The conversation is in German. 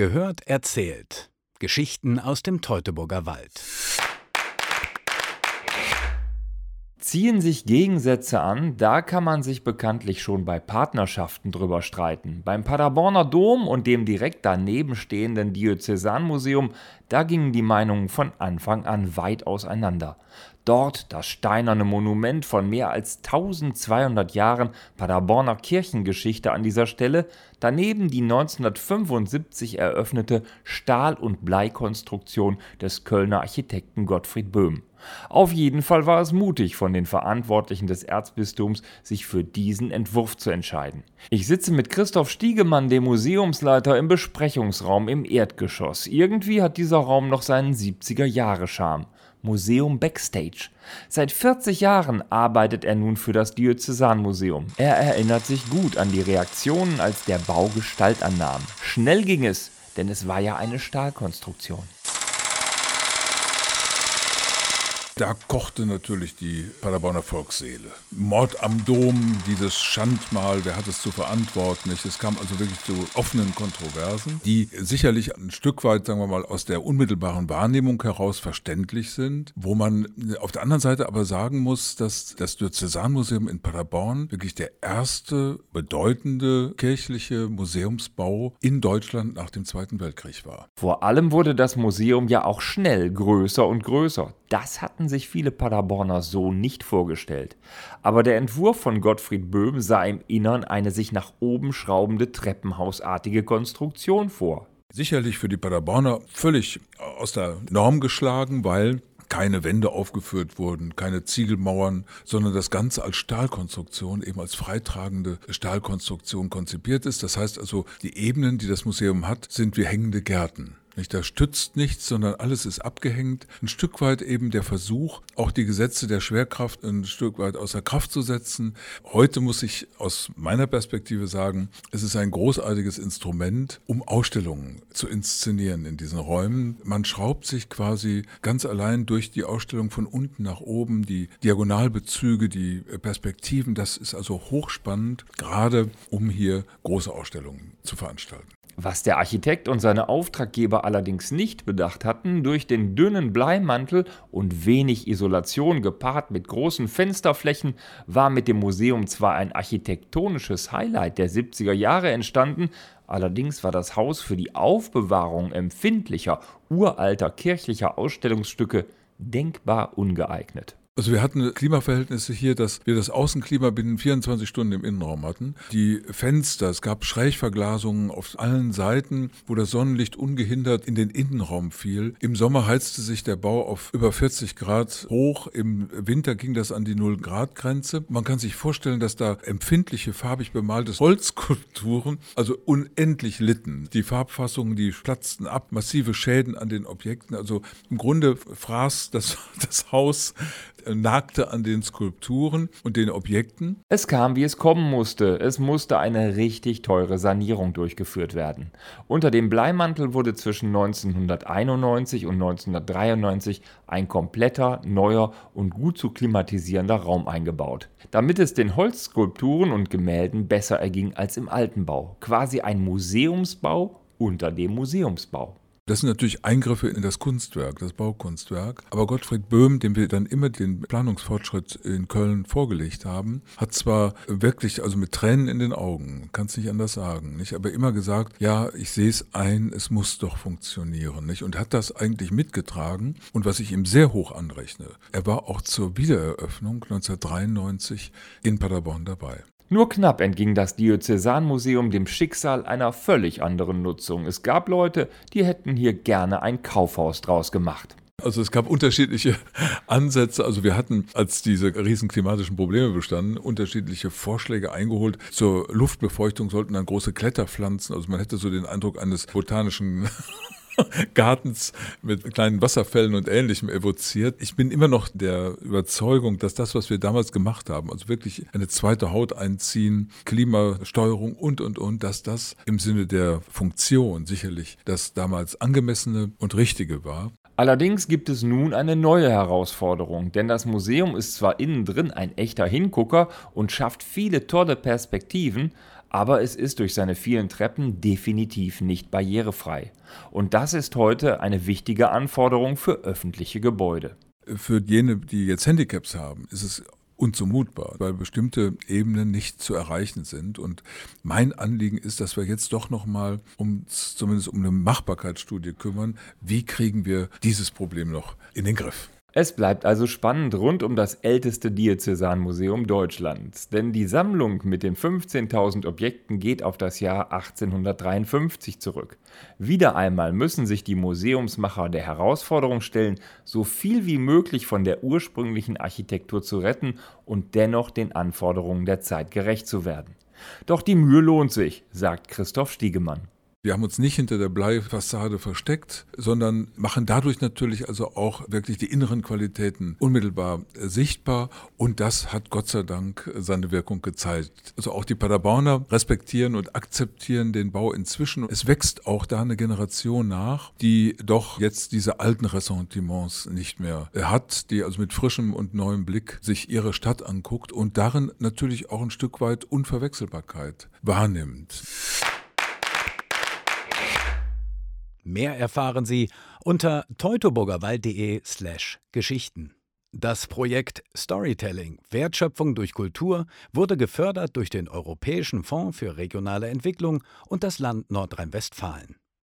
Gehört erzählt. Geschichten aus dem Teutoburger Wald. Ziehen sich Gegensätze an, da kann man sich bekanntlich schon bei Partnerschaften drüber streiten. Beim Paderborner Dom und dem direkt daneben stehenden Diözesanmuseum, da gingen die Meinungen von Anfang an weit auseinander. Dort das steinerne Monument von mehr als 1200 Jahren Paderborner Kirchengeschichte an dieser Stelle, daneben die 1975 eröffnete Stahl- und Bleikonstruktion des Kölner Architekten Gottfried Böhm. Auf jeden Fall war es mutig von den Verantwortlichen des Erzbistums, sich für diesen Entwurf zu entscheiden. Ich sitze mit Christoph Stiegemann, dem Museumsleiter, im Besprechungsraum im Erdgeschoss. Irgendwie hat dieser Raum noch seinen 70er-Jahre-Charme. Museum Backstage. Seit 40 Jahren arbeitet er nun für das Diözesanmuseum. Er erinnert sich gut an die Reaktionen, als der Bau Gestalt annahm. Schnell ging es, denn es war ja eine Stahlkonstruktion. Da kochte natürlich die Paderborner Volksseele. Mord am Dom, dieses Schandmal, wer hat es zu verantworten? Es kam also wirklich zu offenen Kontroversen, die sicherlich ein Stück weit, sagen wir mal, aus der unmittelbaren Wahrnehmung heraus verständlich sind, wo man auf der anderen Seite aber sagen muss, dass das Diözesanmuseum in Paderborn wirklich der erste bedeutende kirchliche Museumsbau in Deutschland nach dem Zweiten Weltkrieg war. Vor allem wurde das Museum ja auch schnell größer und größer. Das hatten sich viele Paderborner so nicht vorgestellt. Aber der Entwurf von Gottfried Böhm sah im Innern eine sich nach oben schraubende treppenhausartige Konstruktion vor. Sicherlich für die Paderborner völlig aus der Norm geschlagen, weil keine Wände aufgeführt wurden, keine Ziegelmauern, sondern das Ganze als Stahlkonstruktion, eben als freitragende Stahlkonstruktion konzipiert ist. Das heißt also, die Ebenen, die das Museum hat, sind wie hängende Gärten. Nicht, da stützt nichts, sondern alles ist abgehängt. Ein Stück weit eben der Versuch, auch die Gesetze der Schwerkraft ein Stück weit außer Kraft zu setzen. Heute muss ich aus meiner Perspektive sagen, es ist ein großartiges Instrument, um Ausstellungen zu inszenieren in diesen Räumen. Man schraubt sich quasi ganz allein durch die Ausstellung von unten nach oben, die Diagonalbezüge, die Perspektiven. Das ist also hochspannend, gerade um hier große Ausstellungen zu veranstalten. Was der Architekt und seine Auftraggeber allerdings nicht bedacht hatten, durch den dünnen Bleimantel und wenig Isolation gepaart mit großen Fensterflächen war mit dem Museum zwar ein architektonisches Highlight der 70er Jahre entstanden, allerdings war das Haus für die Aufbewahrung empfindlicher, uralter kirchlicher Ausstellungsstücke denkbar ungeeignet. Also wir hatten Klimaverhältnisse hier, dass wir das Außenklima binnen 24 Stunden im Innenraum hatten. Die Fenster, es gab Schrägverglasungen auf allen Seiten, wo das Sonnenlicht ungehindert in den Innenraum fiel. Im Sommer heizte sich der Bau auf über 40 Grad hoch, im Winter ging das an die 0 Grad Grenze. Man kann sich vorstellen, dass da empfindliche farbig bemalte Holzskulpturen also unendlich litten. Die Farbfassungen, die platzten ab, massive Schäden an den Objekten. Also im Grunde fraß das, das Haus nagte an den Skulpturen und den Objekten. Es kam, wie es kommen musste. Es musste eine richtig teure Sanierung durchgeführt werden. Unter dem Bleimantel wurde zwischen 1991 und 1993 ein kompletter, neuer und gut zu klimatisierender Raum eingebaut. Damit es den Holzskulpturen und Gemälden besser erging als im alten Bau. Quasi ein Museumsbau unter dem Museumsbau. Das sind natürlich Eingriffe in das Kunstwerk, das Baukunstwerk. Aber Gottfried Böhm, dem wir dann immer den Planungsfortschritt in Köln vorgelegt haben, hat zwar wirklich, also mit Tränen in den Augen, kann es nicht anders sagen, nicht, aber immer gesagt, ja, ich sehe es ein, es muss doch funktionieren, nicht, und hat das eigentlich mitgetragen. Und was ich ihm sehr hoch anrechne, er war auch zur Wiedereröffnung 1993 in Paderborn dabei. Nur knapp entging das Diözesanmuseum dem Schicksal einer völlig anderen Nutzung. Es gab Leute, die hätten hier gerne ein Kaufhaus draus gemacht. Also es gab unterschiedliche Ansätze. Also wir hatten, als diese riesen klimatischen Probleme bestanden, unterschiedliche Vorschläge eingeholt. Zur Luftbefeuchtung sollten dann große Kletterpflanzen, also man hätte so den Eindruck eines botanischen Gartens mit kleinen Wasserfällen und ähnlichem evoziert. Ich bin immer noch der Überzeugung, dass das, was wir damals gemacht haben, also wirklich eine zweite Haut einziehen, Klimasteuerung und, und, und, dass das im Sinne der Funktion sicherlich das damals angemessene und richtige war. Allerdings gibt es nun eine neue Herausforderung, denn das Museum ist zwar innen drin ein echter Hingucker und schafft viele tolle Perspektiven, aber es ist durch seine vielen Treppen definitiv nicht barrierefrei. Und das ist heute eine wichtige Anforderung für öffentliche Gebäude. Für jene, die jetzt Handicaps haben, ist es unzumutbar, weil bestimmte Ebenen nicht zu erreichen sind. Und mein Anliegen ist, dass wir jetzt doch nochmal uns zumindest um eine Machbarkeitsstudie kümmern. Wie kriegen wir dieses Problem noch in den Griff? Es bleibt also spannend rund um das älteste Diözesanmuseum Deutschlands, denn die Sammlung mit den 15.000 Objekten geht auf das Jahr 1853 zurück. Wieder einmal müssen sich die Museumsmacher der Herausforderung stellen, so viel wie möglich von der ursprünglichen Architektur zu retten und dennoch den Anforderungen der Zeit gerecht zu werden. Doch die Mühe lohnt sich, sagt Christoph Stiegemann. Wir haben uns nicht hinter der Bleifassade versteckt, sondern machen dadurch natürlich also auch wirklich die inneren Qualitäten unmittelbar äh, sichtbar. Und das hat Gott sei Dank seine Wirkung gezeigt. Also auch die Paderborner respektieren und akzeptieren den Bau inzwischen. Es wächst auch da eine Generation nach, die doch jetzt diese alten Ressentiments nicht mehr äh, hat, die also mit frischem und neuem Blick sich ihre Stadt anguckt und darin natürlich auch ein Stück weit Unverwechselbarkeit wahrnimmt. Mehr erfahren Sie unter teutoburgerwald.de slash Geschichten. Das Projekt Storytelling Wertschöpfung durch Kultur wurde gefördert durch den Europäischen Fonds für regionale Entwicklung und das Land Nordrhein-Westfalen.